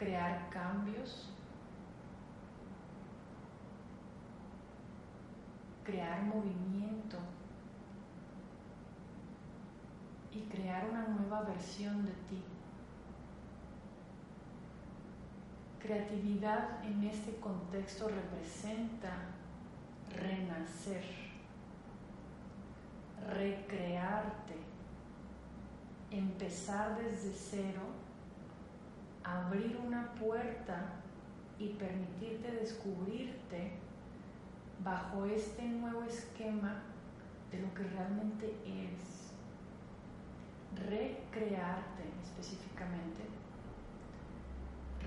Crear cambios crear movimiento y crear una nueva versión de ti. Creatividad en este contexto representa renacer, recrearte, empezar desde cero, abrir una puerta y permitirte descubrirte bajo este nuevo esquema de lo que realmente eres. Recrearte específicamente,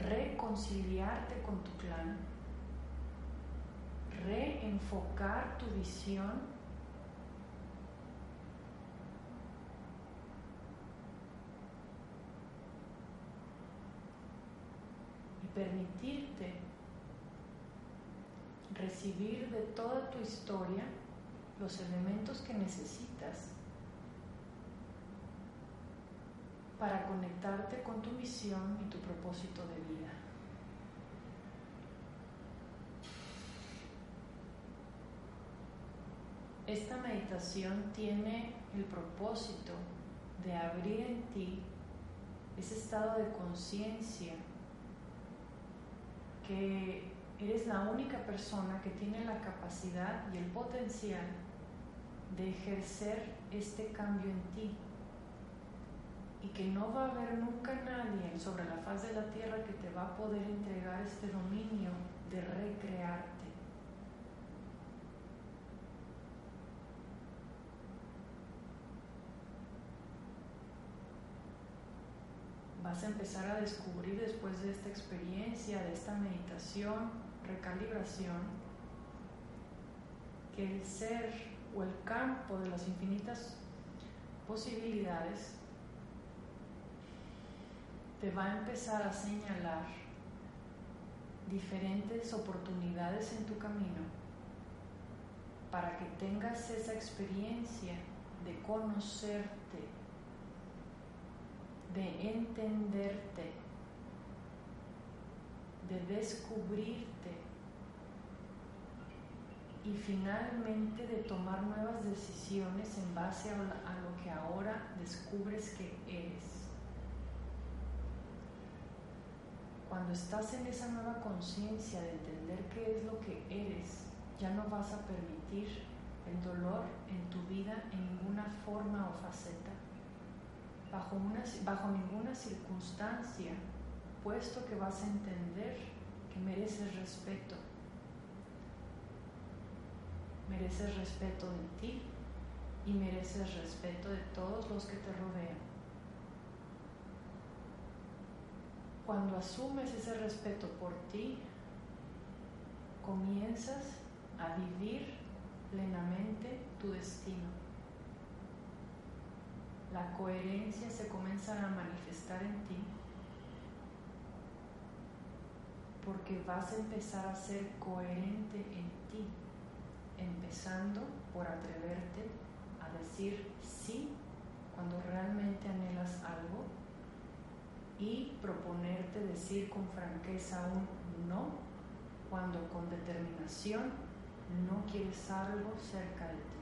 reconciliarte con tu clan, reenfocar tu visión y permitirte recibir de toda tu historia los elementos que necesitas para conectarte con tu visión y tu propósito de vida. Esta meditación tiene el propósito de abrir en ti ese estado de conciencia que Eres la única persona que tiene la capacidad y el potencial de ejercer este cambio en ti. Y que no va a haber nunca nadie sobre la faz de la tierra que te va a poder entregar este dominio de recrearte. Vas a empezar a descubrir después de esta experiencia, de esta meditación, recalibración, que el ser o el campo de las infinitas posibilidades te va a empezar a señalar diferentes oportunidades en tu camino para que tengas esa experiencia de conocerte, de entenderte, de descubrirte y finalmente de tomar nuevas decisiones en base a, lo que ahora descubres que eres. Cuando estás en esa nueva conciencia de entender qué es lo que eres, ya no vas a permitir el dolor en tu vida en ninguna forma o faceta, bajo, una, bajo ninguna circunstancia puesto que vas a entender que mereces respeto. Mereces respeto de ti y mereces respeto de todos los que te rodean. Cuando asumes ese respeto por ti, comienzas a vivir plenamente tu destino. La coherencia se comienza a manifestar en ti porque vas a empezar a ser coherente en ti, empezando por atreverte a decir sí cuando realmente anhelas algo y proponerte decir con franqueza un no cuando con determinación no quieres algo cerca de ti.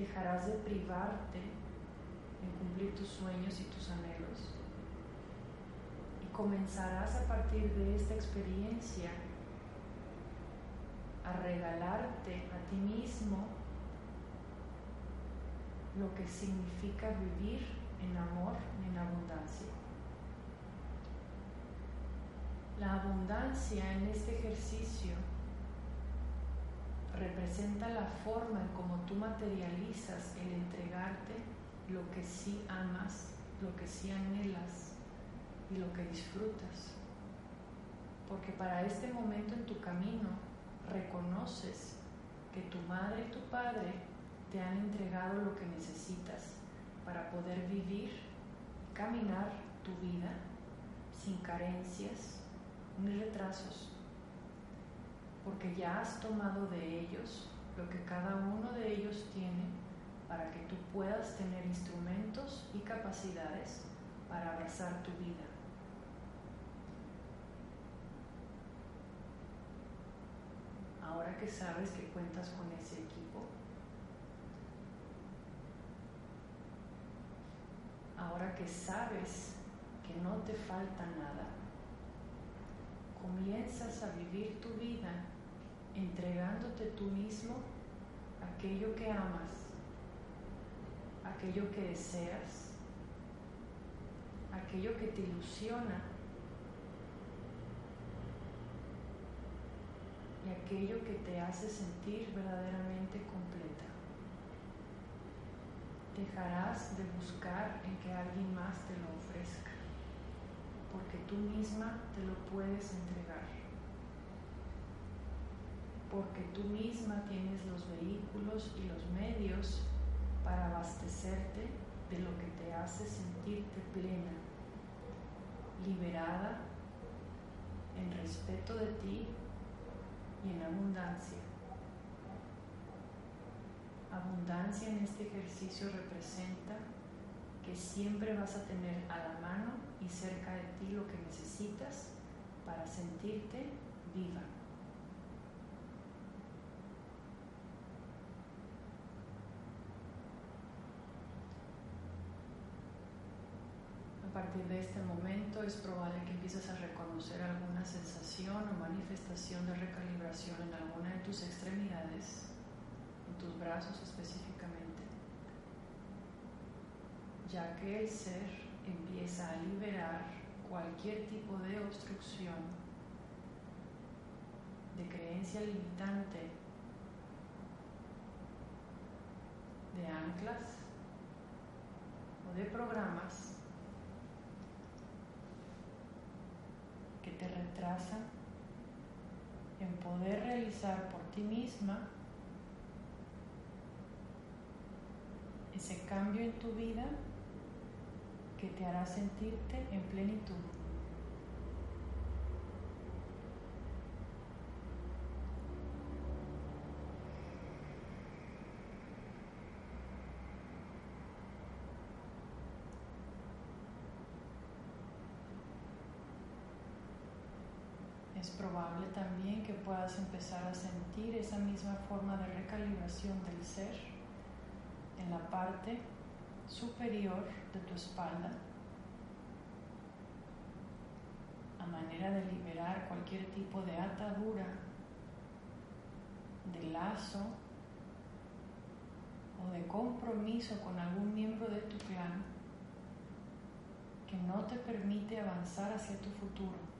Dejarás de privarte en cumplir tus sueños y tus anhelos comenzarás a partir de esta experiencia a regalarte a ti mismo lo que significa vivir en amor y en abundancia. La abundancia en este ejercicio representa la forma en cómo tú materializas el entregarte lo que sí amas, lo que sí anhelas y lo que disfrutas. Porque para este momento en tu camino reconoces que tu madre y tu padre te han entregado lo que necesitas para poder vivir, caminar tu vida sin carencias ni retrasos, porque ya has tomado de ellos lo que cada uno de ellos tiene para que tú puedas tener instrumentos y capacidades para abrazar tu vida. Ahora que sabes que cuentas con ese equipo, ahora que sabes que no te falta nada, comienzas a vivir tu vida entregándote tú mismo aquello que amas, aquello que deseas, aquello que te ilusiona y aquello que te hace sentir verdaderamente completa. Dejarás de buscar en que alguien más te lo ofrezca, porque tú misma te lo puedes entregar, porque tú misma tienes los vehículos y los medios para abastecerte de lo que te hace sentirte plena, liberada, en respeto de ti y en abundancia. Abundancia en este ejercicio representa que siempre vas a tener a la mano y cerca de ti lo que necesitas para sentirte viva. A partir de este momento es probable que empieces a reconocer alguna sensación o manifestación de recalibración en alguna de tus extremidades, en tus brazos específicamente, ya que el ser empieza a liberar cualquier tipo de obstrucción, de creencia limitante, de anclas o de programas te retrasan en poder realizar por ti misma ese cambio en tu vida que te hará sentirte en plenitud. Es probable también que puedas empezar a sentir esa misma forma de recalibración del ser en la parte superior de tu espalda, a manera de liberar cualquier tipo de atadura, de lazo o de compromiso con algún miembro de tu clan que no te permite avanzar hacia tu futuro.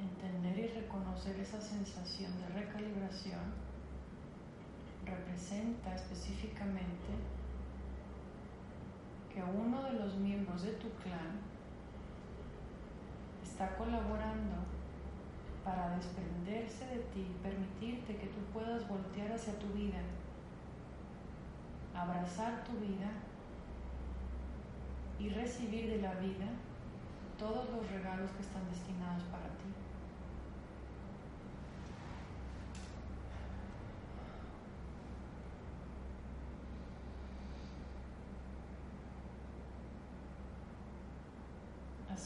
entender y reconocer esa sensación de recalibración representa específicamente que uno de los miembros de tu clan está colaborando para desprenderse de ti, permitirte que tú puedas voltear hacia tu vida, abrazar tu vida y recibir de la vida todos los regalos que están destinados para ti.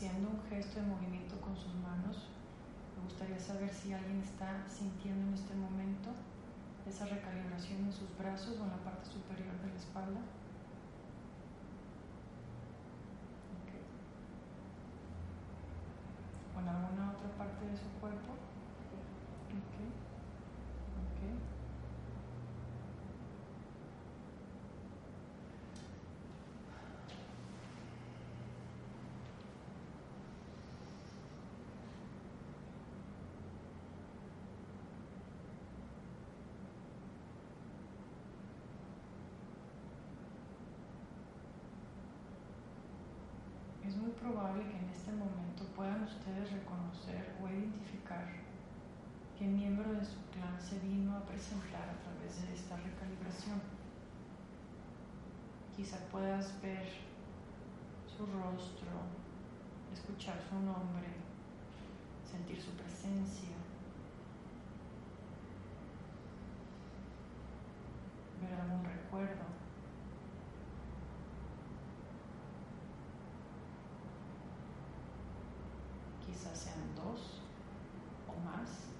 Haciendo un gesto de movimiento con sus manos. Me gustaría saber si alguien está sintiendo en este momento esa recalibración en sus brazos o en la parte superior de la espalda. ¿O en alguna otra parte de su cuerpo? es muy probable que en este momento puedan ustedes reconocer o identificar qué miembro de su clan se vino a presentar a través de esta recalibración. Quizá puedas ver su rostro, escuchar su nombre, sentir su presencia, ver algún recuerdo. quizás sean dos o más.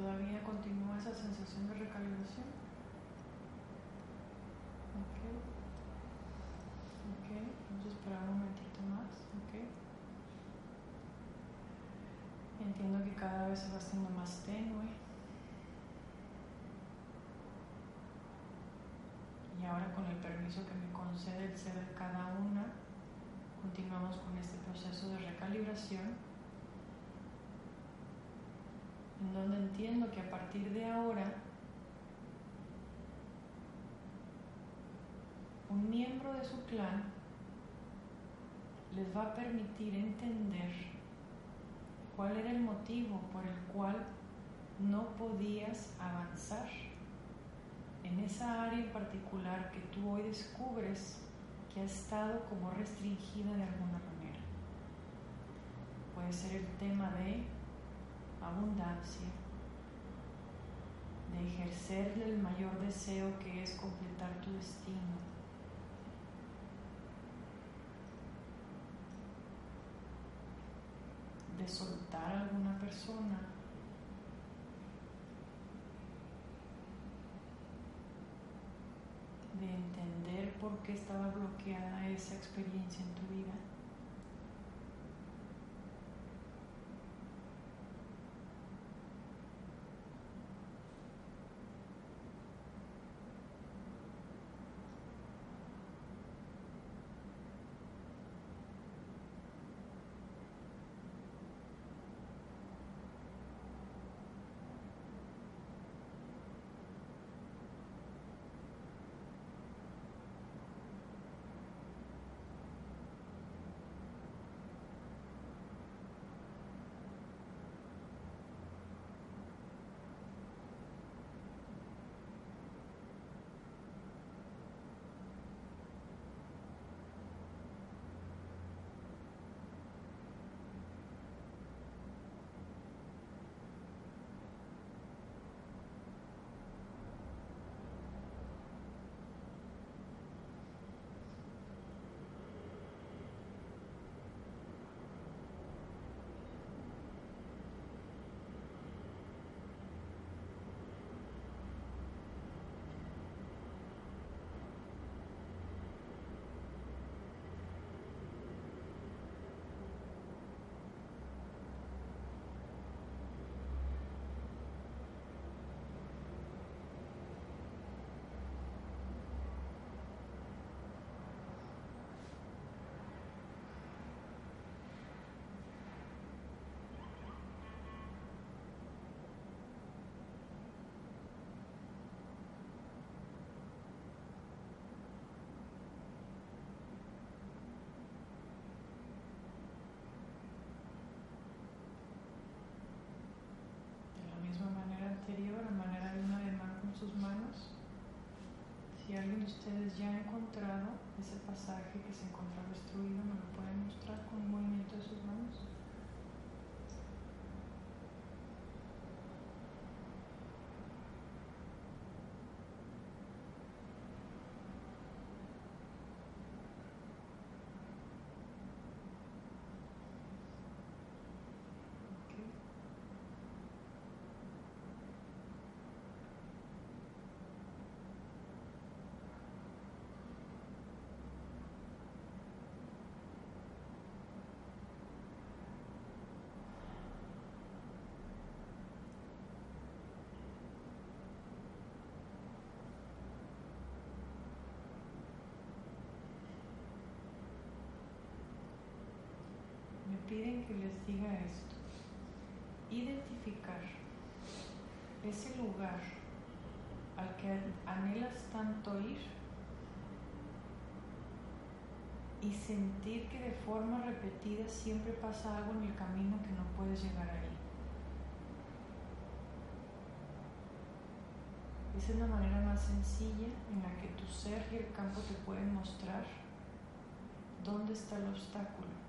todavía continúa esa sensación de recalibración. Ok. Ok, vamos a esperar un momentito más. Ok. Entiendo que cada vez se va haciendo más tenue. Y ahora con el permiso que me concede el ser de cada una, continuamos con este proceso de recalibración en donde entiendo que a partir de ahora un miembro de su clan les va a permitir entender cuál era el motivo por el cual no podías avanzar en esa área en particular que tú hoy descubres que ha estado como restringida de alguna manera. Puede ser el tema de abundancia, de ejercerle el mayor deseo que es completar tu destino. de soltar a alguna persona de entender por qué estaba bloqueada esa experiencia en tu vida. Ustedes ya ha encontrado ese pasaje que se encontró destruido? ¿Me lo pueden mostrar con un movimiento de sus manos? Piden que les diga esto. Identificar ese lugar al que anhelas tanto ir y sentir que de forma repetida siempre pasa algo en el camino que no puedes llegar ahí. Esa es la manera más sencilla en la que tu ser y el campo te pueden mostrar dónde está el obstáculo.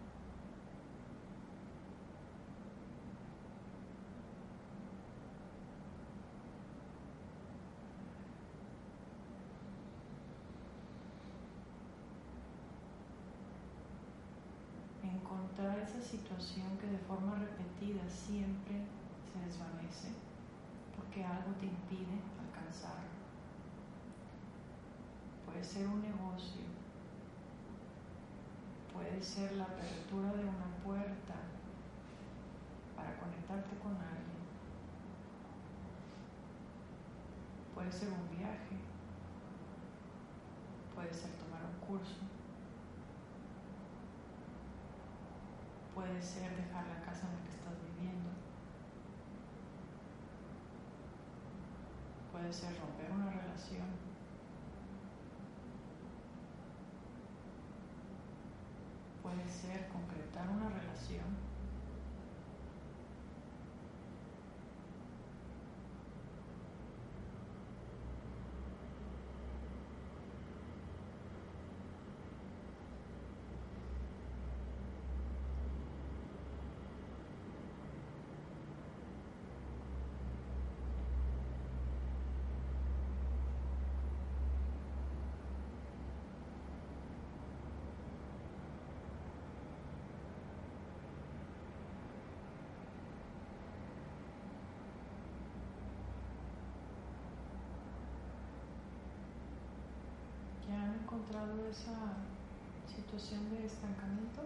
encontrar esa situación que de forma repetida siempre se desvanece porque algo te impide alcanzarlo. Puede ser un negocio, puede ser la apertura de una puerta para conectarte con alguien, puede ser un viaje, puede ser tomar un curso. Puede ser dejar la casa en la que estás viviendo. Puede ser romper una relación. Puede ser concretar una relación. Encontrado esa situación de estancamiento?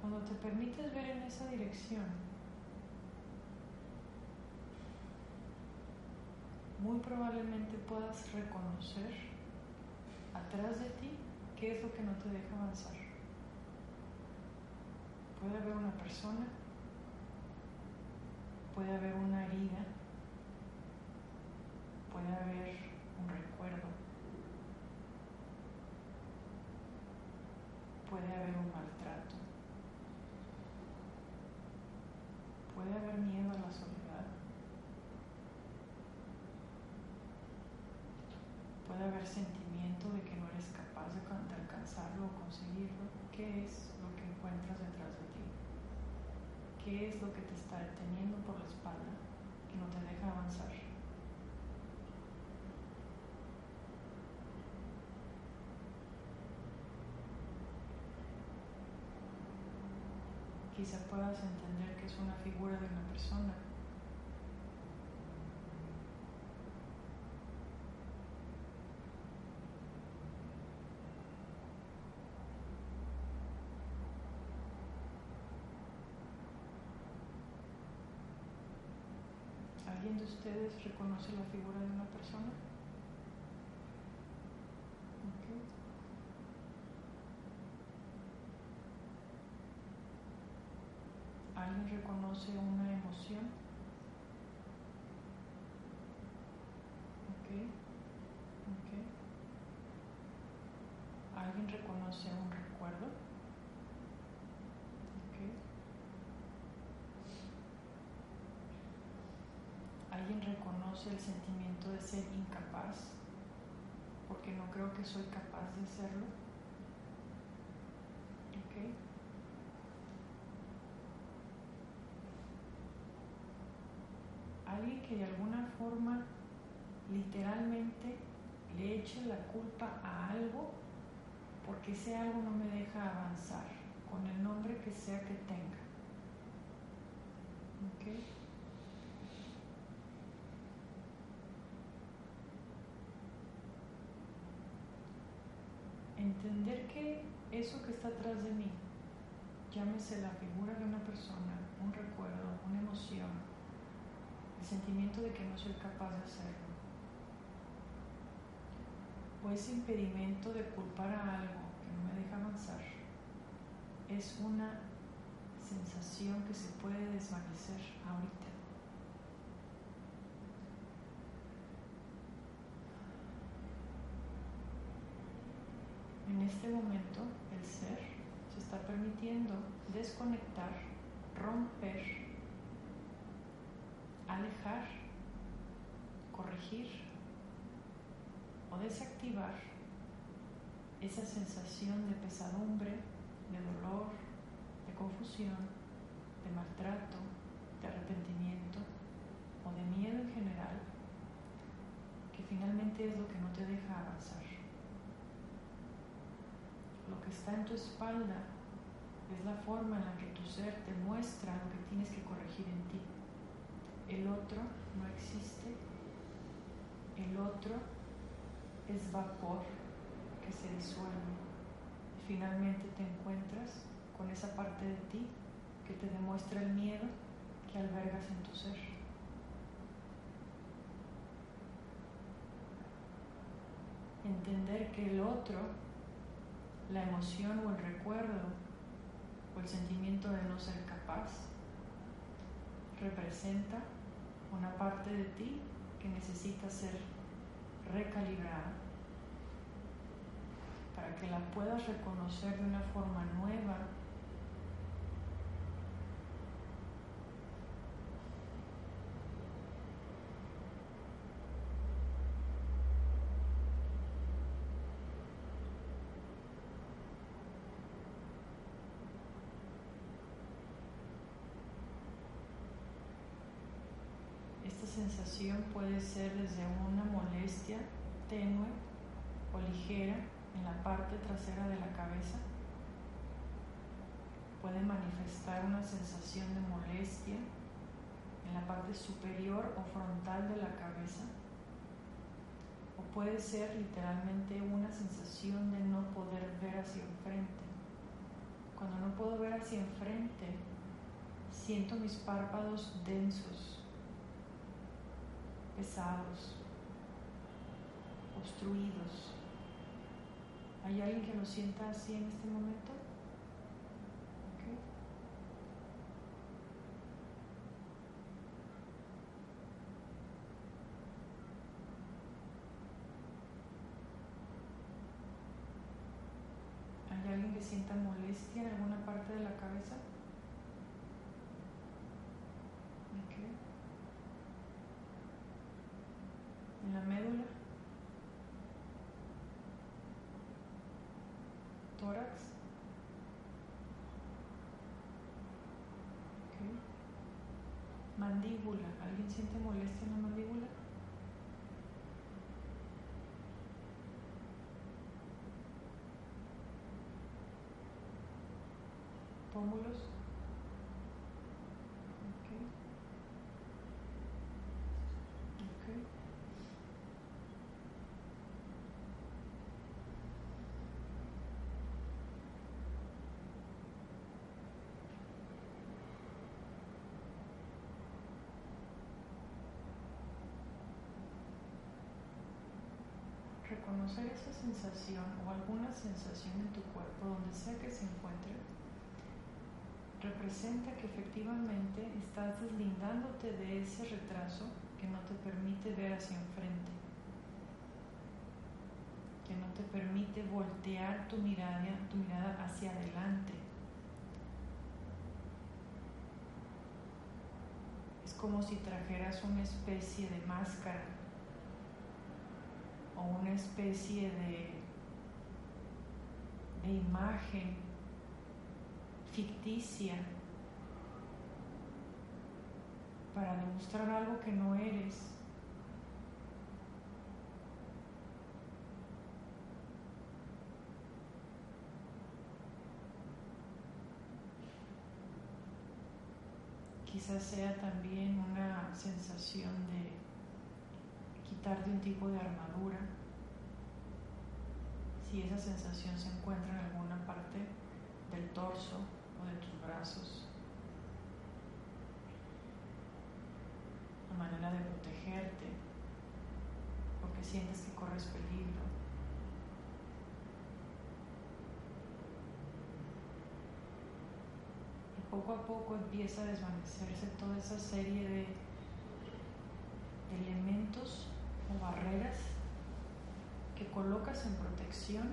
Cuando te permites ver en esa dirección, muy probablemente puedas reconocer atrás de ti, ¿qué es lo que no te deja avanzar? Puede haber una persona, puede haber una herida, puede haber un recuerdo, puede haber un maltrato, puede haber miedo a la soledad, puede haber sentimientos de que no eres capaz de alcanzarlo o conseguirlo, ¿qué es lo que encuentras detrás de ti? ¿Qué es lo que te está deteniendo por la espalda que no te deja avanzar? Quizá puedas entender que es una figura de una persona ¿Alguien de ustedes reconoce la figura de una persona? ¿Alguien reconoce una emoción? Ok, ok. El sentimiento de ser incapaz, porque no creo que soy capaz de hacerlo. Alguien que de alguna forma literalmente le eche la culpa a algo porque ese algo no me deja avanzar con el nombre que sea que tenga. Entender que eso que está atrás de mí, llámese la figura de una persona, un recuerdo, una emoción, el sentimiento de que no soy capaz de hacerlo, o ese impedimento de culpar a algo que no me deja avanzar, es una sensación que se puede desvanecer ahorita. En este momento el ser se está permitiendo desconectar, romper, alejar, corregir o desactivar esa sensación de pesadumbre, de dolor, de confusión, de maltrato, de arrepentimiento o de miedo en general, que finalmente es lo que no te deja avanzar lo que está en tu espalda es la forma en la que tu ser te muestra lo que tienes que corregir en ti. El otro no existe. El otro es vapor que se disuelve. Y finalmente te encuentras con esa parte de ti que te demuestra el miedo que albergas en tu ser. Entender que el otro la emoción o el recuerdo o el sentimiento de no ser capaz representa una parte de ti que necesita ser recalibrada para que la puedas reconocer de una forma nueva puede ser desde una molestia tenue o ligera en la parte trasera de la cabeza. Puede manifestar una sensación de molestia en la parte superior o frontal de la cabeza. O puede ser literalmente una sensación de no poder ver hacia enfrente. Cuando no puedo ver hacia enfrente, siento mis párpados densos pesados, obstruidos. ¿Hay alguien que lo sienta así en este momento? ¿Hay alguien que sienta molestia en alguna parte de la cabeza? en la médula, mandíbula. ¿Alguien siente molestia en la mandíbula? Pómulos. Reconocer esa sensación o alguna sensación en tu cuerpo, donde sea que se encuentre, representa que efectivamente estás deslindándote de ese retraso que no te permite ver hacia enfrente, que no te permite voltear tu mirada, tu mirada hacia adelante. Es como si trajeras una especie de máscara o una especie de, de imagen ficticia para demostrar algo que no eres. Quizás sea también una sensación de quitarte un tipo de armadura. Si esa sensación se encuentra en alguna parte del torso o de tus brazos. Una manera de protegerte porque sientes que corres peligro. poco a poco empieza a desvanecerse toda esa serie de elementos o barreras que colocas en protección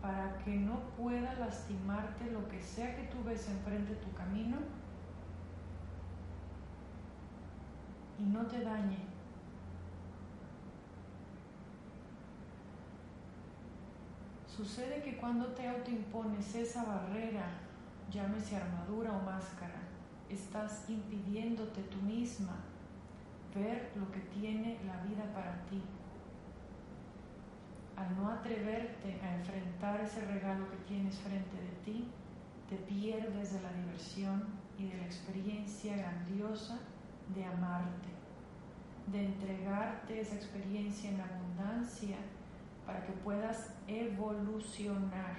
para que no pueda lastimarte lo que sea que tú ves enfrente de tu camino y no te dañe. Sucede que cuando te autoimpones esa barrera llámese armadura o máscara, estás impidiéndote tú misma ver lo que tiene la vida para ti. Al no atreverte a enfrentar ese regalo que tienes frente de ti, te pierdes de la diversión y de la experiencia grandiosa de amarte, de entregarte esa experiencia en abundancia para que puedas evolucionar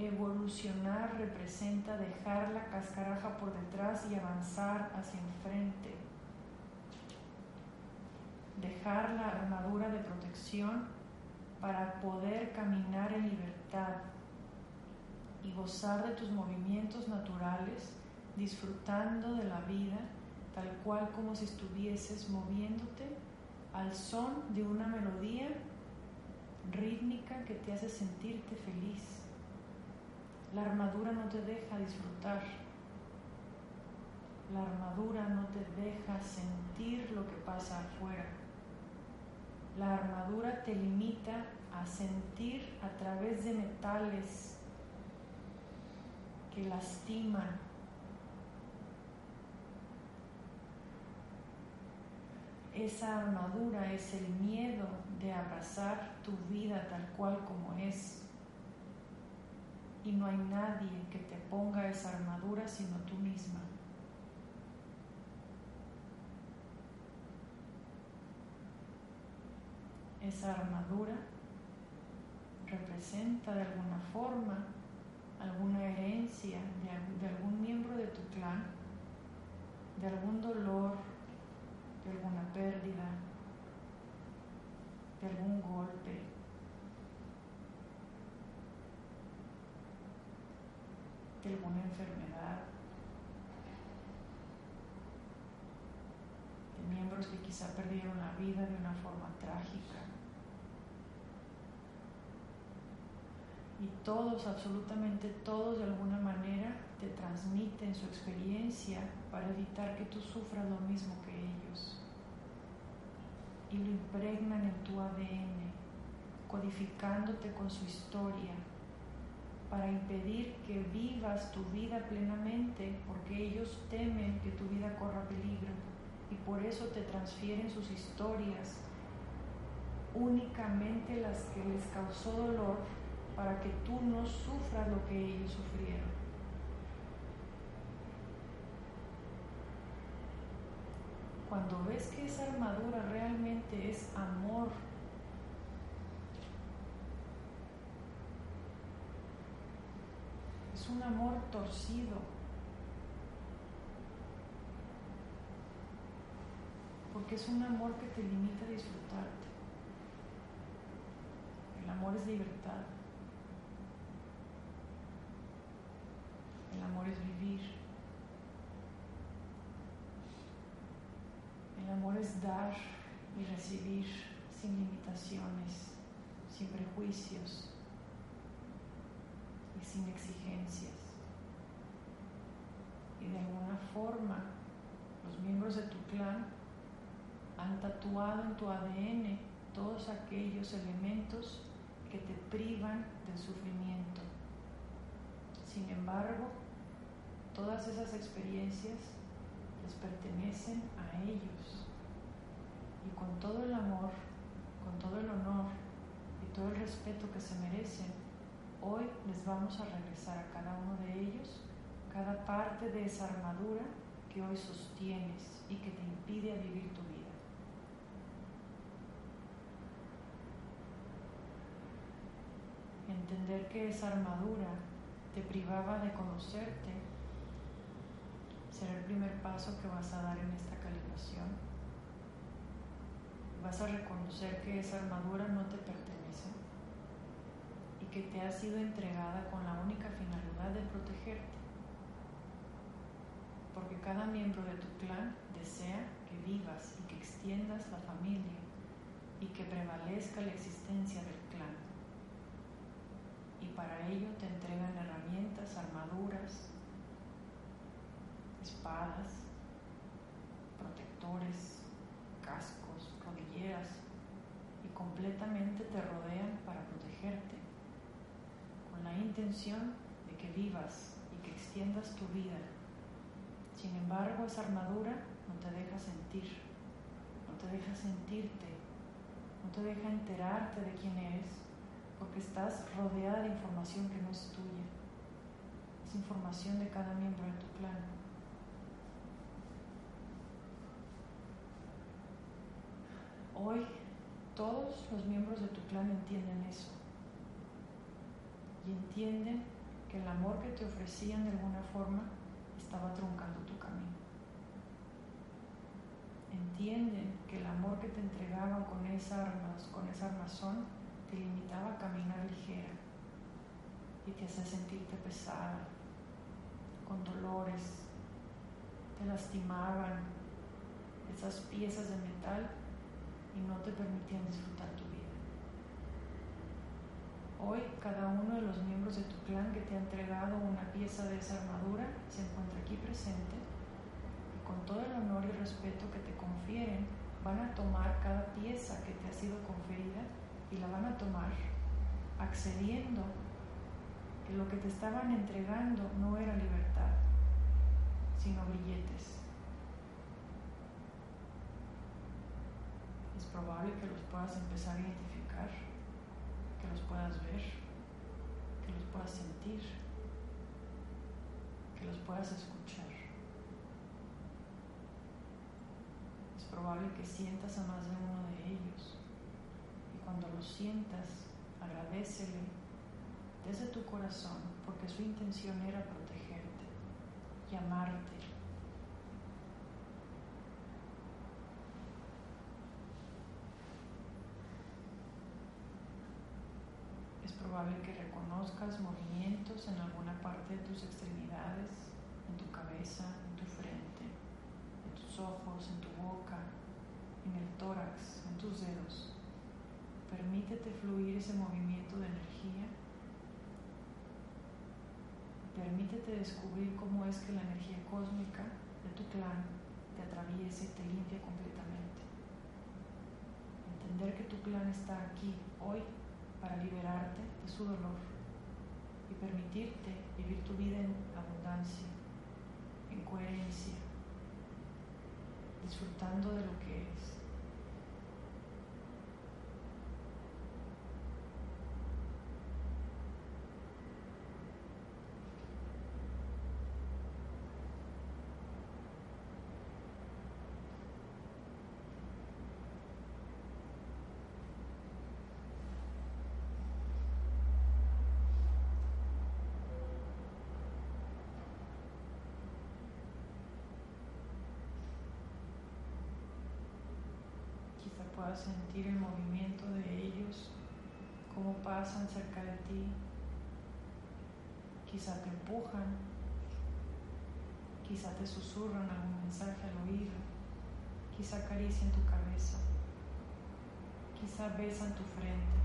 Evolucionar representa dejar la cascaraja por detrás y avanzar hacia enfrente. Dejar la armadura de protección para poder caminar en libertad y gozar de tus movimientos naturales, disfrutando de la vida tal cual como si estuvieses moviéndote al son de una melodía rítmica que te hace sentirte feliz. La armadura no te deja disfrutar. La armadura no te deja sentir lo que pasa afuera. La armadura te limita a sentir a través de metales que lastiman. Esa armadura es el miedo de abrazar tu vida tal cual como es y no hay nadie que te ponga esa armadura sino tú misma. Esa armadura representa de alguna forma alguna herencia de, algún miembro de tu clan, de algún dolor, de alguna pérdida, de algún golpe, de alguna enfermedad, de miembros que quizá perdieron la vida de una forma trágica. Y todos, absolutamente todos de alguna manera te transmiten su experiencia para evitar que tú sufras lo mismo que ellos. Y lo impregnan en tu ADN, codificándote con su historia, para impedir que vivas tu vida plenamente, porque ellos temen que tu vida corra peligro y por eso te transfieren sus historias, únicamente las que les causó dolor, para que tú no sufras lo que ellos sufrieron. Cuando ves que esa armadura realmente es amor, un amor torcido. Porque es un amor que te limita a disfrutarte. El amor es libertad. El amor es vivir. El amor es dar y recibir sin limitaciones, sin prejuicios sin exigencias. y de alguna forma los miembros de tu clan han tatuado en tu ADN todos aquellos elementos que te privan del sufrimiento. Sin embargo, todas esas experiencias les pertenecen a ellos y con todo el amor, con todo el honor y todo el respeto que se merecen, hoy les vamos a regresar a cada uno de ellos cada parte de esa armadura que hoy sostienes y que te impide vivir tu vida. Entender que esa armadura te privaba de conocerte será el primer paso que vas a dar en esta calibración. Vas a reconocer que esa armadura no te pertenece que te ha sido entregada con la única finalidad de protegerte. Porque cada miembro de tu clan desea que vivas y que extiendas la familia y que prevalezca la existencia del clan. Y para ello te entregan herramientas, armaduras, espadas, protectores, cascos, rodilleras y completamente te rodean para protegerte, con la intención de que vivas y que extiendas tu vida. Sin embargo, esa armadura no te deja sentir, no te deja sentirte, no te deja enterarte de quién eres, porque estás rodeada de información que no es tuya. Es información de cada miembro de tu clan. Hoy todos los miembros de tu clan entienden eso y entienden que el amor que te ofrecían de alguna forma estaba truncando tu camino. Entienden que el amor que te entregaban con esa, armas, con esa armazón te limitaba a caminar ligera y te hacía sentirte pesada, con dolores, te lastimaban esas piezas de metal y no te permitían disfrutar tu. Hoy cada uno de los miembros de tu clan que te ha entregado una pieza de esa armadura se encuentra aquí presente y con todo el honor y respeto que te confieren van a tomar cada pieza que te ha sido conferida y la van a tomar accediendo que lo que te estaban entregando no era libertad, sino billetes. es probable que los puedas empezar a identificar, los puedas ver, que los puedas sentir, que los puedas escuchar. Es probable que sientas a más de uno de ellos y cuando los sientas, agradecele desde tu corazón porque su intención era protegerte y amarte probable que reconozcas en alguna parte de tus extremidades, en tu cabeza, en tu frente, en tus ojos, en tu boca, en el tórax, en tus dedos. Permítete fluir ese movimiento de energía. Permítete descubrir cómo es que la energía cósmica de tu clan te atraviesa y te limpia completamente. Entender que tu clan está aquí hoy para liberarte de su dolor permitirte vivir tu vida en abundancia, en coherencia, disfrutando de lo que es. Puedas sentir el movimiento de ellos, cómo pasan cerca de ti. Quizá te empujan, quizá te susurran algún mensaje al oído, quizá acarician tu cabeza, quizá besan tu frente,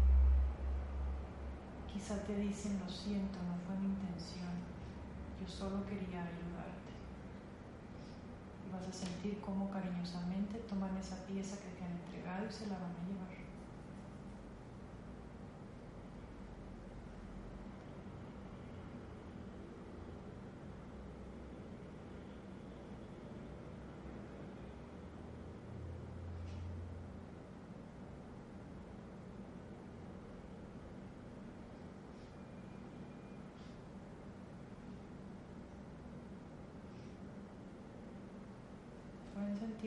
quizá te dicen lo siento, no fue mi intención, yo solo quería ayudarte. Vas a sentir cómo cariñosamente toman esa pieza que te han entregado y se la van a llevar.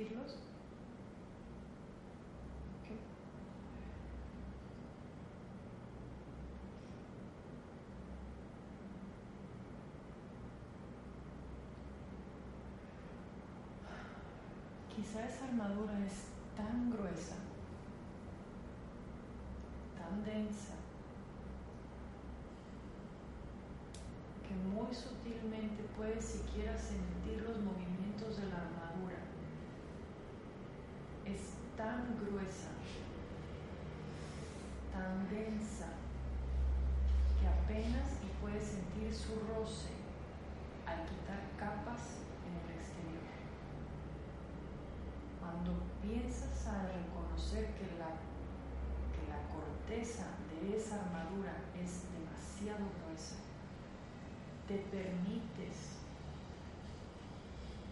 Ok. Quizá esa armadura es tan gruesa, tan densa, que muy sutilmente puedes siquiera sentir los movimientos de la armadura. Es tan gruesa, tan densa, que apenas y puedes sentir su roce al quitar capas en el exterior. Cuando piensas a reconocer que la, que la corteza de esa armadura es demasiado gruesa, te permites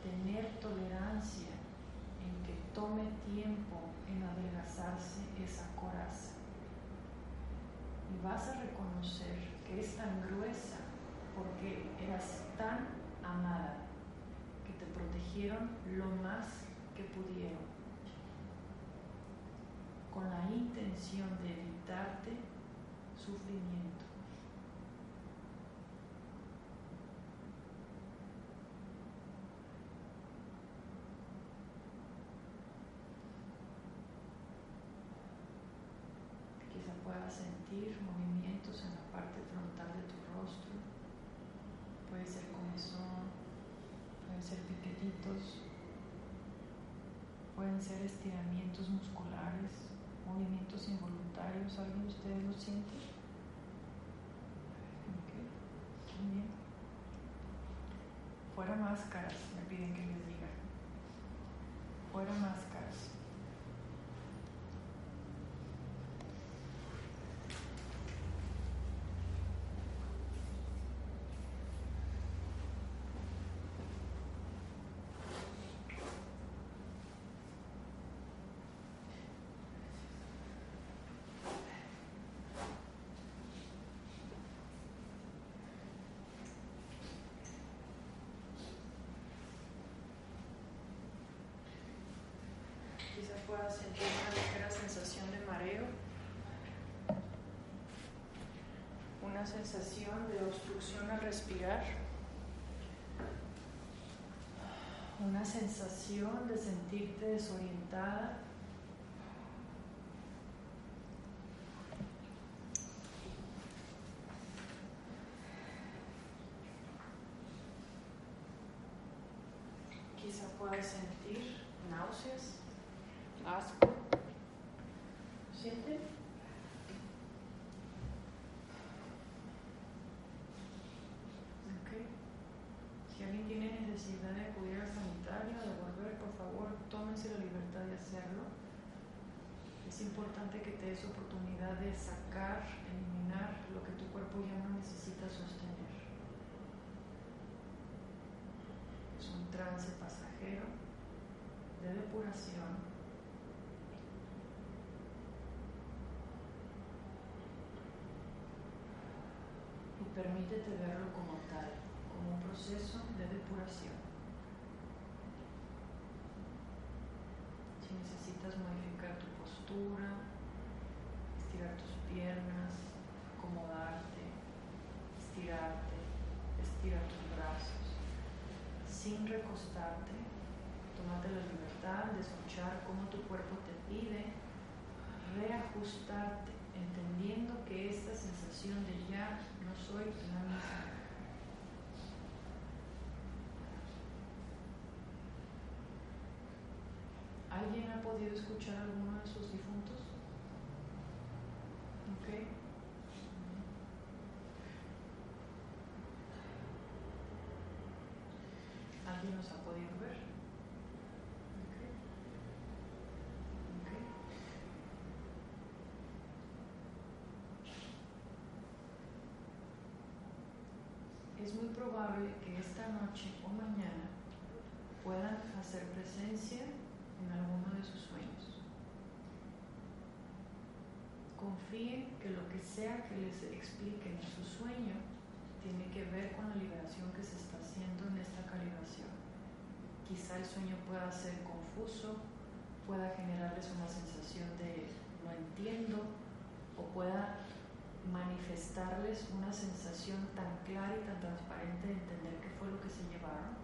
tener tolerancia tome tiempo en adelgazarse esa coraza. Y vas a reconocer que es tan gruesa porque eras tan amada que te protegieron lo más que pudieron, con la intención de evitarte sufrimiento. Quizá puedas sentir movimientos en la parte frontal de tu rostro. Puede ser comezón, pueden ser piquetitos, pueden ser estiramientos musculares, movimientos involuntarios. ¿Alguien de ustedes lo siente? Ok, muy bien. Fuera máscaras, me piden que les diga. Fuera máscaras. Quizás puedas sentir una ligera sensación de mareo, una sensación de obstrucción al respirar, una sensación de sentirte desorientada. Quizá puedas sentir náuseas asco. ¿Sienten? Ok. Si alguien tiene necesidad de acudir al sanitario, de volver, por favor, tómense la libertad de hacerlo. Es importante que te des oportunidad de sacar, eliminar lo que tu cuerpo ya no necesita sostener. Es un trance pasajero de depuración y permítete verlo como tal, como un proceso de depuración. Si necesitas modificar tu postura, estirar tus piernas, acomodarte, estirarte, estirar tus brazos, sin recostarte, tómate la libertad de escuchar cómo tu cuerpo te pide reajustarte, entendiendo que esta sensación de ya no soy la misma. ¿Alguien ha podido escuchar a alguno de sus difuntos? ¿Ok? ¿Alguien los ha podido ver? ¿Okay? ¿Okay? Es muy probable que esta noche o mañana puedan hacer presencia en alguno de sus sueños. Confíen que lo que sea que les expliquen en su sueño tiene que ver con la liberación que se está haciendo en esta calibración. Quizá el sueño pueda ser confuso, pueda generarles una sensación de no entiendo o pueda manifestarles una sensación tan clara y tan transparente de entender qué fue lo que se llevaron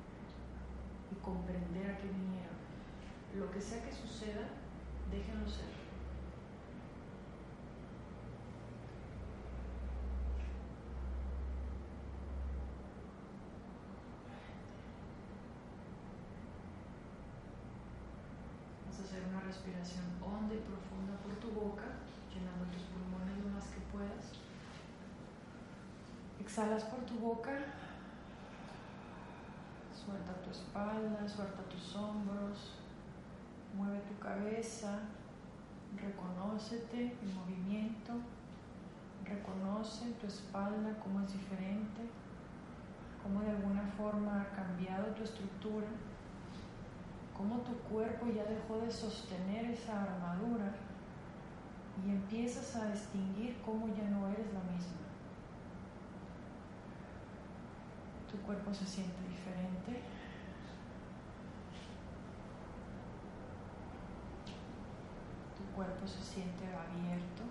y comprender a qué vinieron. Lo que sea que suceda, déjenlo ser. Vas a hacer una respiración honda y profunda por tu boca, llenando tus pulmones lo más que puedas. Exhalas por tu boca, suelta tu espalda, suelta tus hombros, mueve tu cabeza, reconócete en movimiento, reconoce tu espalda cómo es diferente, cómo de alguna forma ha cambiado tu estructura, cómo tu cuerpo ya dejó de sostener esa armadura y empiezas a distinguir cómo ya no eres la misma. Tu cuerpo se siente diferente. Tu cuerpo se siente abierto.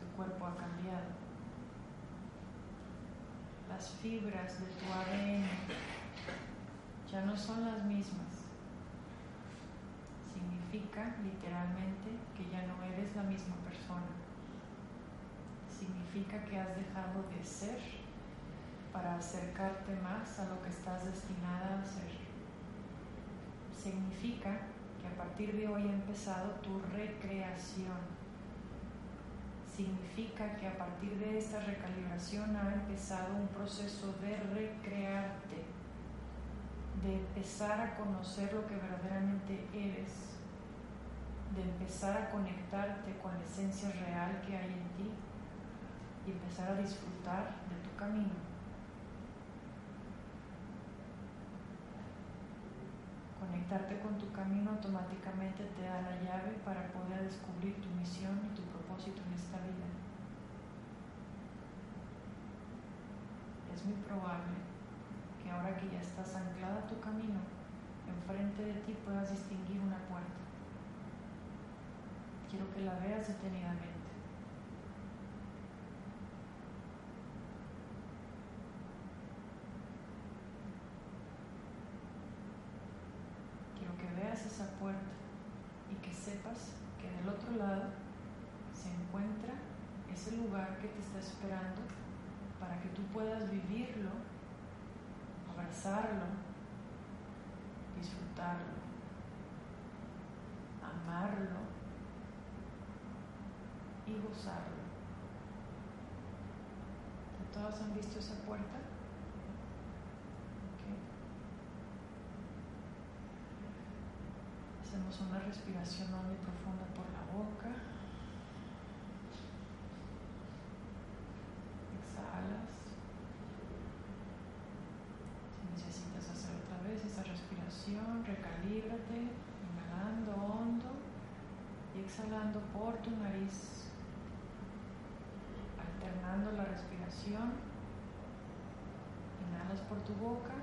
Tu cuerpo ha cambiado. Las fibras de tu ADN ya no son las mismas. Significa literalmente que ya no eres la misma persona. Significa que has dejado de ser para acercarte más a lo que estás destinada a ser. Significa que a partir de hoy ha empezado tu recreación. Significa que a partir de esta recalibración ha empezado un proceso de recrearte, de empezar a conocer lo que verdaderamente eres, de empezar a conectarte con la esencia real que hay en ti y empezar a disfrutar de tu camino. Conectarte con tu camino automáticamente te da la llave para poder descubrir tu misión y tu propósito en esta vida. Es muy probable que ahora que ya estás anclada a tu camino, enfrente de ti puedas distinguir una puerta. Quiero que la veas detenidamente. Quiero que veas esa puerta y que sepas que del otro lado se encuentra ese lugar que te está esperando para que tú puedas vivirlo, abrazarlo, disfrutarlo, amarlo y gozarlo. ¿Todos han visto esa puerta? Hacemos una respiración honda y profunda por la boca. Exhalas. Si necesitas hacer otra vez esa respiración, recalíbrate, inhalando hondo y exhalando por tu nariz, alternando la respiración. Inhalas por tu boca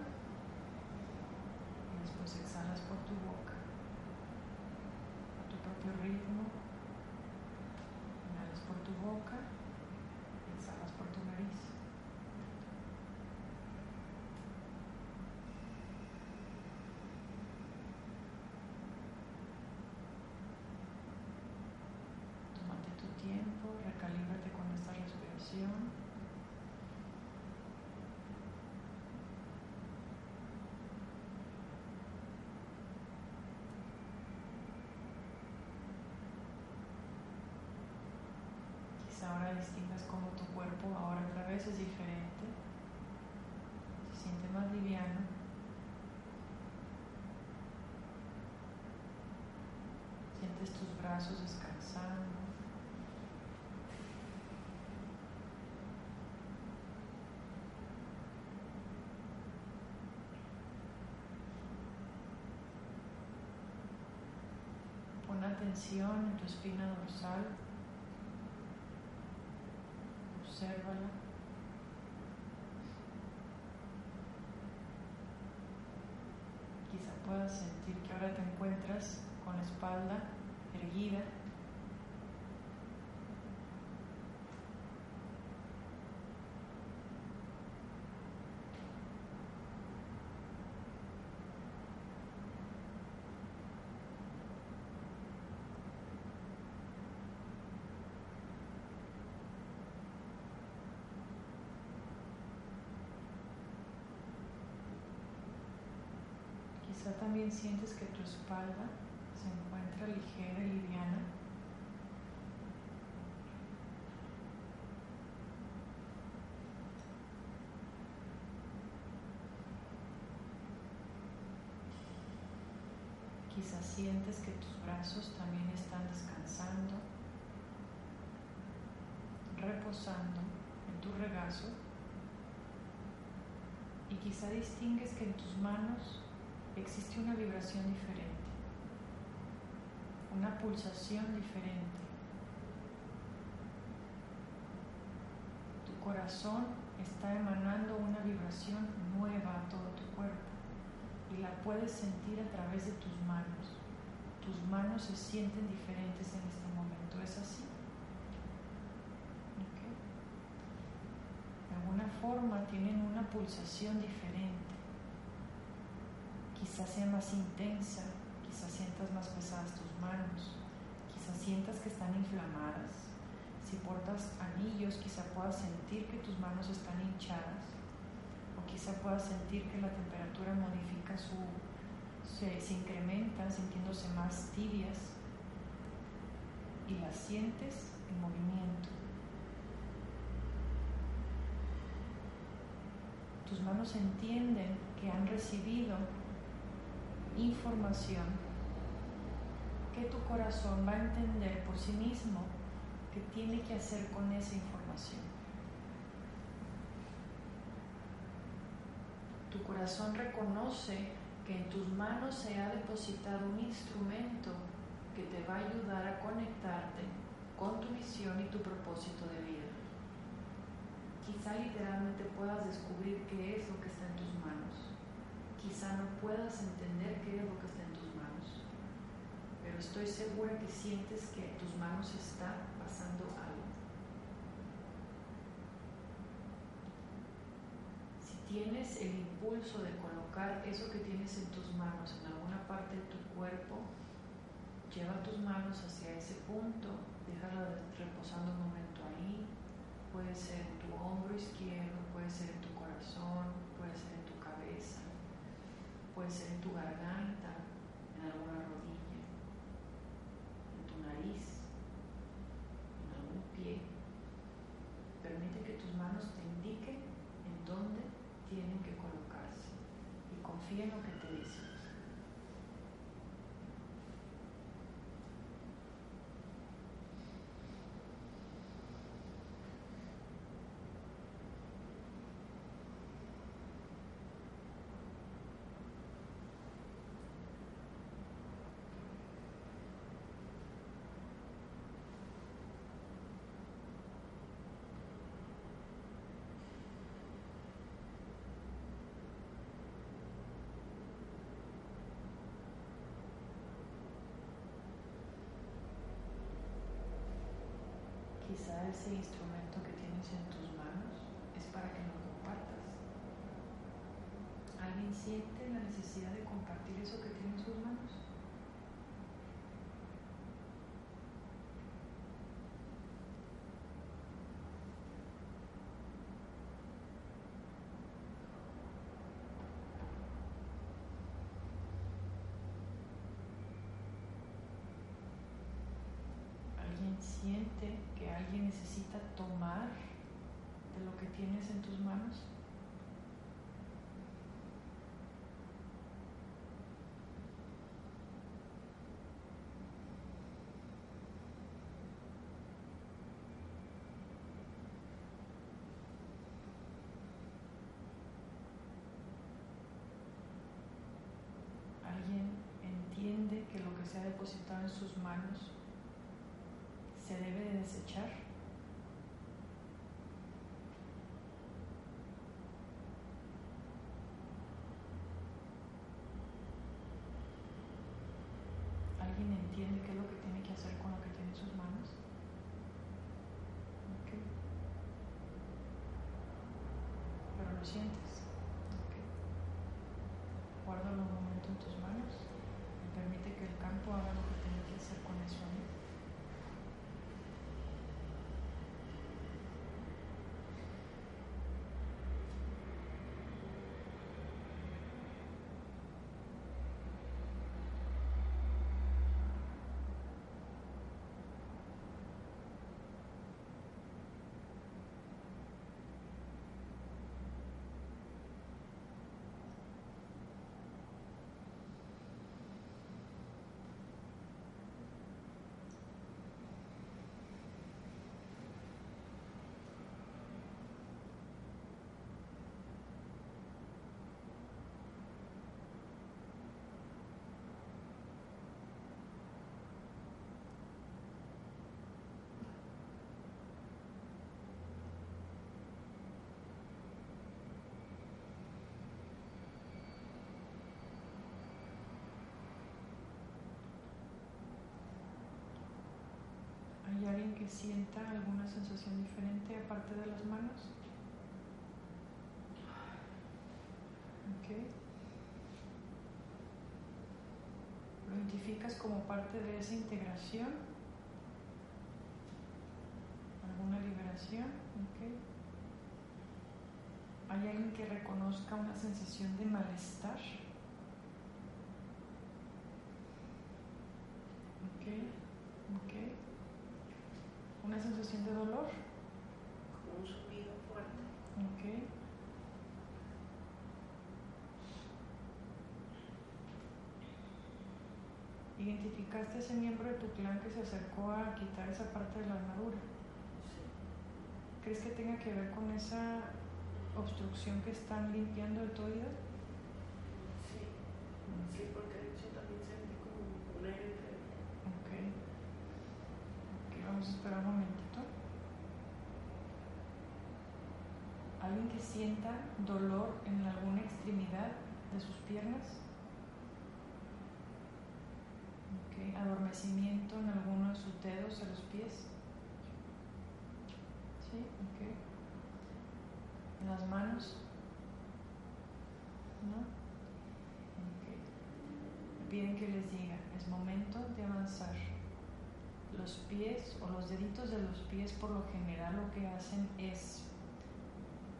y después exhalas por tu boca propio ritmo. Por tu boca, distintas, como tu cuerpo ahora otra vez es diferente, se siente más liviano. Sientes tus brazos descansando. Pon atención en tu espina dorsal. Obsérvala. Quizá puedas sentir que ahora te encuentras con la espalda erguida. Quizá también sientes que tu espalda se encuentra ligera y liviana. Quizá sientes que tus brazos también están descansando, reposando en tu regazo. Y quizá distingues que en tus manos existe una vibración diferente, una pulsación diferente. Tu corazón está emanando una vibración nueva a todo tu cuerpo y la puedes sentir a través de tus manos. Tus manos se sienten diferentes en este momento, ¿es así? De alguna forma tienen una pulsación diferente quizás sea más intensa, quizás sientas más pesadas tus manos, quizás sientas que están inflamadas. Si portas anillos, quizá puedas sentir que tus manos están hinchadas o quizá puedas sentir que la temperatura modifica su, se, se incrementa sintiéndose más tibias y las sientes en movimiento. Tus manos entienden que han recibido información que tu corazón va a entender por sí mismo que tiene que hacer con esa información. Tu corazón reconoce que en tus manos se ha depositado un instrumento que te va a ayudar a conectarte con tu misión y tu propósito de vida. Quizá literalmente puedas descubrir qué es lo que está en tus manos quizá no puedas entender qué es lo que está en tus manos, pero estoy segura que sientes que en tus manos está pasando algo. Si tienes el impulso de colocar eso que tienes en tus manos en alguna parte de tu cuerpo, lleva tus manos hacia ese punto, déjala reposando un momento ahí, puede ser en tu hombro izquierdo, puede ser en tu corazón, puede ser en puede ser en tu garganta, en alguna rodilla, en tu nariz, en algún pie. Permite que tus manos te indiquen en dónde tienen que colocarse y confía en lo que te dicen. Quizá ese instrumento que tienes en tus manos es para que lo compartas. ¿Alguien siente la necesidad de compartir eso que tiene en sus manos? ¿Alguien siente que alguien necesita tomar de lo que tienes en tus manos? ¿Alguien entiende que lo que se ha depositado en sus manos desechar. ¿Alguien entiende qué es lo que tiene que hacer con lo que tiene en sus manos? Okay. Pero lo sientes. Okay. Guárdalo un momento en tus manos y permite que el campo haga lo que tiene que hacer con eso. ¿Hay alguien que sienta alguna sensación diferente aparte de las manos? Ok. ¿Lo identificas como parte de esa integración? ¿Alguna liberación? Ok. ¿Hay alguien que reconozca una sensación de malestar? Ok, ok una sensación de dolor. Como un subido fuerte. Ok. ¿Identificaste ese miembro de tu clan que se acercó a quitar esa parte de la armadura? Sí. ¿Crees que tenga que ver con esa obstrucción que están limpiando de tu oído? Sí. Sí, porque de hecho también sentí como un aire feo. Ok. Ok, vamos a esperar un momentito. ¿Alguien que sienta dolor en alguna extremidad de sus piernas? Adormecimiento en alguno de sus dedos a los pies. Sí, ok. En las manos. ¿No? Ok. Me piden que les diga, es momento de avanzar. Los pies o los deditos de los pies por lo general lo que hacen es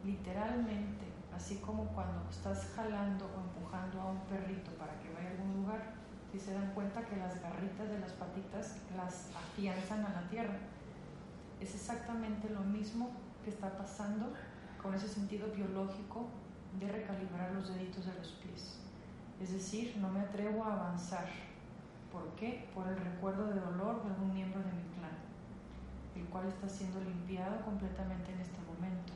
literalmente, así como cuando estás jalando o empujando a un perrito para que vaya a algún lugar, si se dan cuenta que las garritas de las patitas las afianzan a la tierra. Es exactamente lo mismo que está pasando con ese sentido biológico de recalibrar los deditos de los pies. Es decir, no me atrevo a avanzar. ¿Por qué? Por el recuerdo de dolor de algún miembro de mi clan, el cual está siendo limpiado completamente en este momento.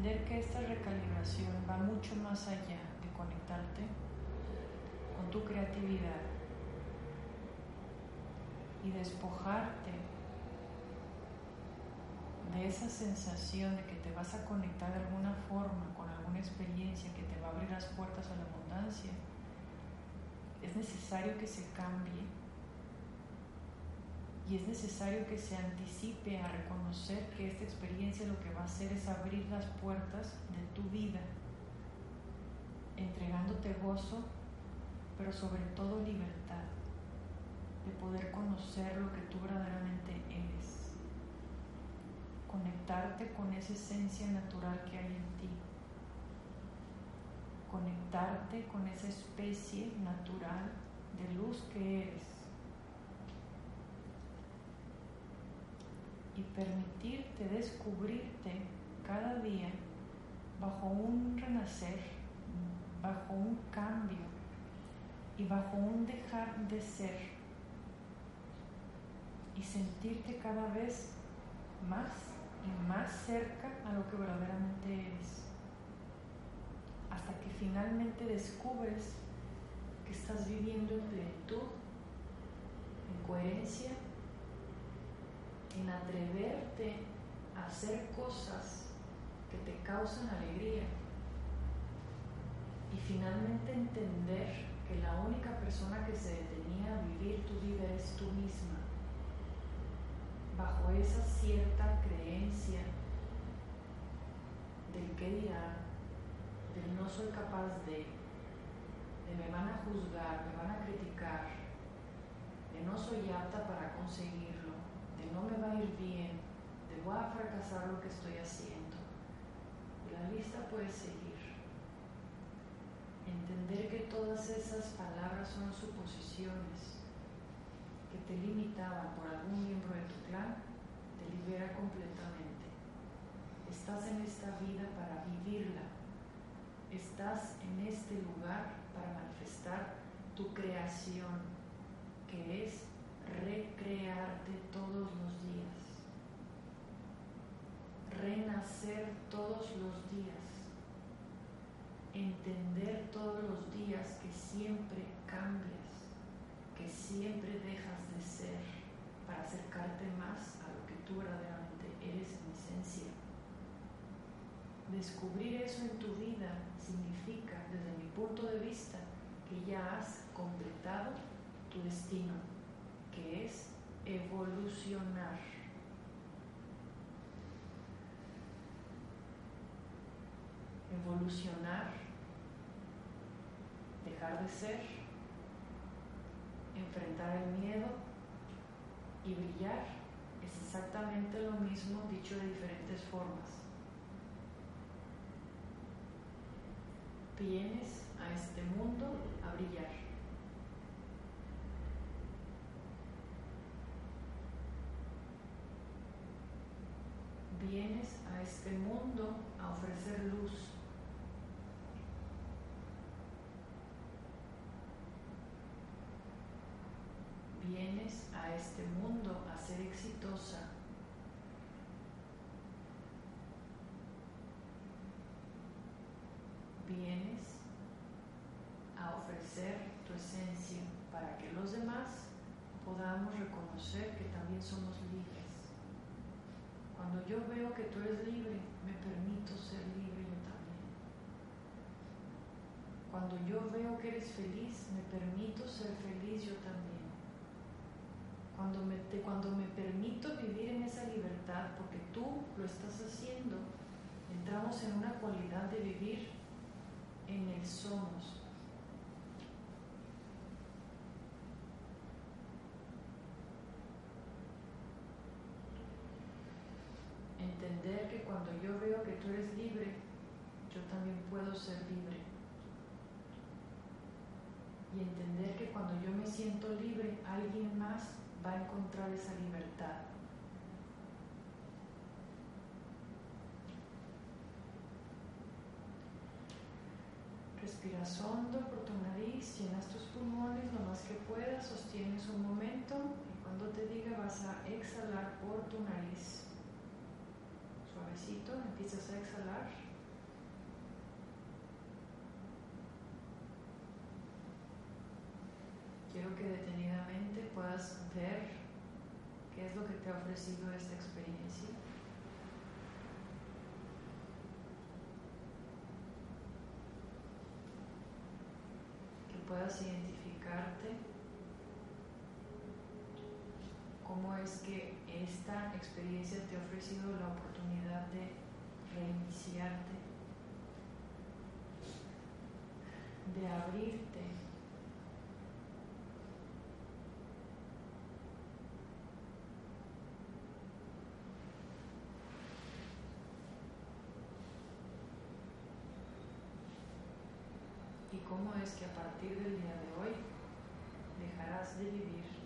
entender que esta recalibración va mucho más allá de conectarte con tu creatividad y despojarte de esa sensación de que te vas a conectar de alguna forma con alguna experiencia que te va a abrir las puertas a la abundancia, es necesario que se cambie y es necesario que se anticipe a reconocer que esta experiencia lo que va a hacer es abrir las puertas de tu vida, entregándote gozo, pero sobre todo libertad, de poder conocer lo que tú verdaderamente eres, conectarte con esa esencia natural que hay en ti, conectarte con esa especie natural de luz que eres y permitirte descubrirte cada día bajo un renacer bajo un cambio y bajo un dejar de ser y sentirte cada vez más y más cerca a lo que verdaderamente eres. Hasta que finalmente descubres que estás viviendo en plenitud, en coherencia, en atreverte a hacer cosas que te causan alegría. Y finalmente entender que la única persona que se detenía a vivir tu vida es tú misma bajo esa cierta creencia del que dirán, del no soy capaz de, de me van a juzgar, me van a criticar, de no soy apta para conseguirlo, de no me va a ir bien, de voy a fracasar lo que estoy haciendo. La lista puede seguir. Entender que todas esas palabras son suposiciones que te limitaban por algún miembro de tu clan, te libera completamente. Estás en esta vida para vivirla. Estás en este lugar para manifestar tu creación, que es recrearte todos los días, renacer todos los días, entender todos los días que siempre cambias que siempre dejas de ser para acercarte más a lo que tú verdaderamente eres en esencia. Descubrir eso en tu vida significa, desde mi punto de vista, que ya has completado tu destino, que es evolucionar. Evolucionar, dejar de ser enfrentar el miedo y brillar es exactamente lo mismo dicho de diferentes formas. Vienes a este mundo a brillar. Vienes a este mundo a ofrecer luz. vienes a este mundo a ser exitosa. Vienes a ofrecer tu esencia para que los demás podamos reconocer que también somos libres. Cuando yo veo que tú eres libre, me permito ser libre yo también. Cuando yo veo que eres feliz, me permito ser feliz yo también. Cuando me, cuando me permito vivir en esa libertad, porque tú lo estás haciendo, entramos en una cualidad de vivir en el somos. Entender que cuando yo veo que tú eres libre, yo también puedo ser libre y entender que cuando yo me siento libre, alguien más va a encontrar esa libertad. Respiras hondo por tu nariz, llenas tus pulmones lo más que puedas, sostienes un momento y cuando te diga vas a exhalar por tu nariz. Suavecito, empiezas a exhalar. quiero que detenidamente puedas ver qué es lo que te ha ofrecido esta experiencia. Que puedas identificarte cómo es que esta experiencia te ha ofrecido la oportunidad de reiniciarte, de abrirte cómo es que a partir del día de hoy dejarás de vivir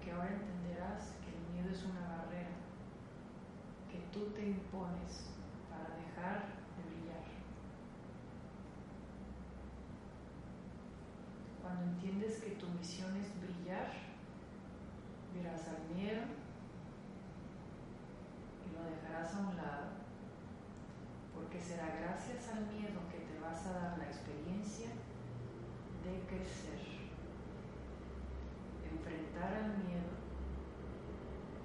porque ahora entenderás que el miedo es una barrera que tú te impones para dejar de brillar. Cuando entiendes que tu misión es brillar, verás al miedo y lo dejarás a un lado, porque será gracias al miedo que te vas a dar la experiencia de crecer. Enfrentar al miedo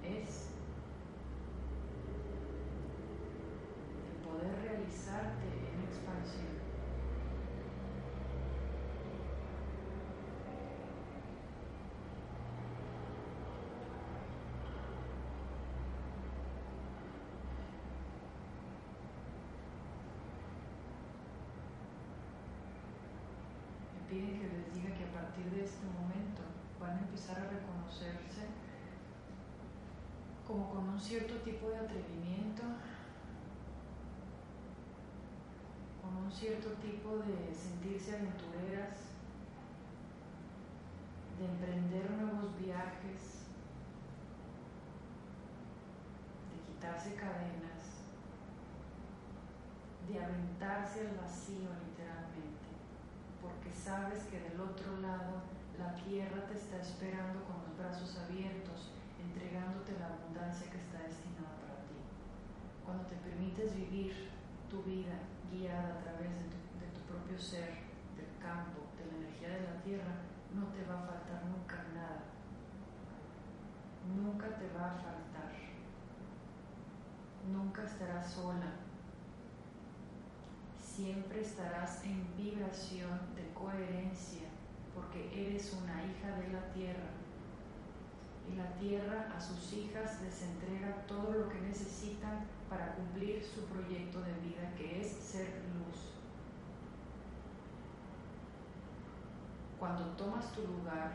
es el poder realizarte en expansión. Me piden que les diga que a partir de este momento empezar a reconocerse como con un cierto tipo de atrevimiento, con un cierto tipo de sentirse aventureras, de emprender nuevos viajes, de quitarse cadenas, de aventarse al vacío literalmente, porque sabes que del otro lado la tierra te está esperando con los brazos abiertos entregándote la abundancia que está destinada para ti. Cuando te permites vivir tu vida guiada a través de tu, propio ser, del campo, de la energía de la tierra, no te va a faltar nunca nada. Nunca te va a faltar. Nunca estarás sola. Siempre estarás en vibración de coherencia porque eres una hija de la tierra y la tierra a sus hijas les entrega todo lo que necesitan para cumplir su proyecto de vida, que es ser luz. Cuando tomas tu lugar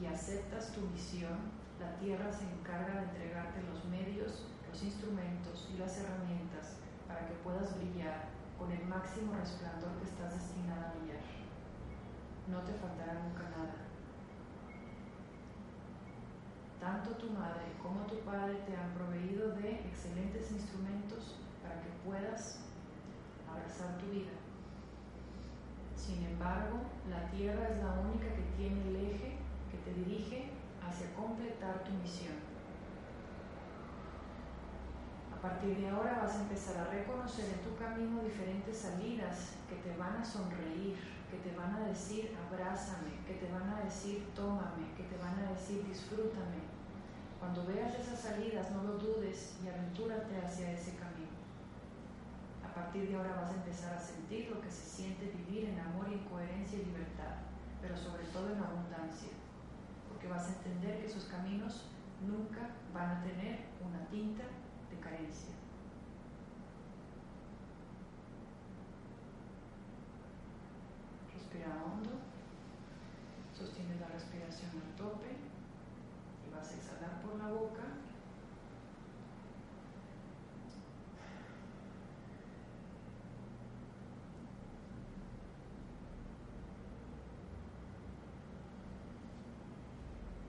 y aceptas tu misión, la tierra se encarga de entregarte los medios, los instrumentos y las herramientas para que puedas brillar con el máximo resplandor que estás destinada a brillar. No te faltará nunca nada tanto tu madre como tu padre te han proveído de excelentes instrumentos para que puedas abrazar tu vida. Sin embargo, la tierra es la única que tiene el eje que te dirige hacia completar tu misión. A partir de ahora vas a empezar a reconocer en tu camino diferentes salidas que te van a sonreír, que te van a decir abrázame, que te van a decir tómame, que te van a decir disfrútame. Cuando veas esas salidas, no lo dudes y aventúrate hacia ese camino. A partir de ahora vas a empezar a sentir lo que se siente vivir en amor y en coherencia y libertad, pero sobre todo en abundancia, porque vas a entender que esos caminos nunca van a tener una tinta de carencia. Respira hondo, sostienes la respiración al tope y vas a exhalar por la boca.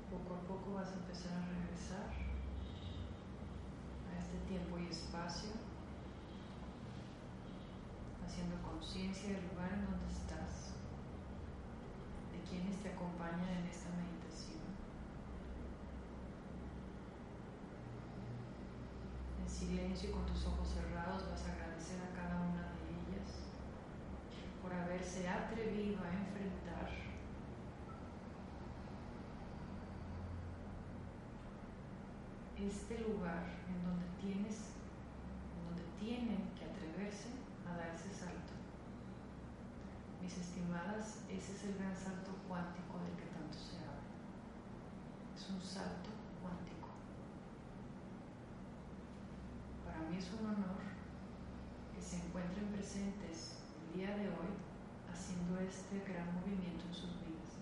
Poco a poco vas a empezar a regresar a este tiempo y espacio, haciendo conciencia del lugar en donde estás, quienes te acompañan en esta meditación. En silencio y con tus ojos cerrados vas a agradecer a cada una de ellas por haberse atrevido a enfrentar este lugar en donde tienes, en donde tienen que atreverse a dar ese salto. Mis estimadas, ese es el gran salto cuántico del que tanto se habla. Es un salto cuántico. Para mí es un honor que se encuentren presentes el día de hoy haciendo este gran movimiento en sus vidas.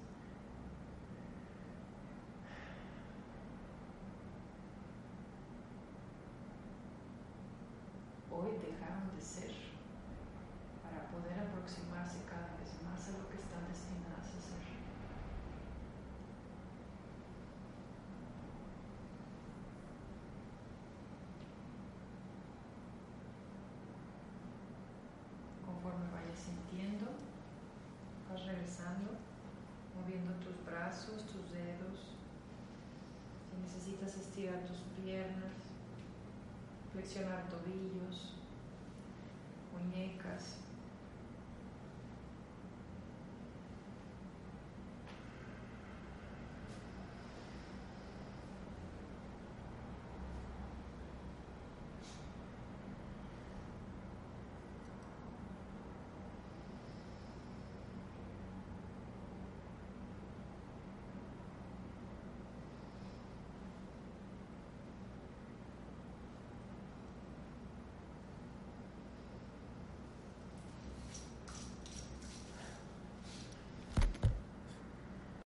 Hoy dejaron de ser para poder aproximarse cada más a lo que están destinadas a ser. Conforme vayas sintiendo, vas regresando, moviendo tus brazos, tus dedos. Si necesitas estirar tus piernas, flexionar tobillos.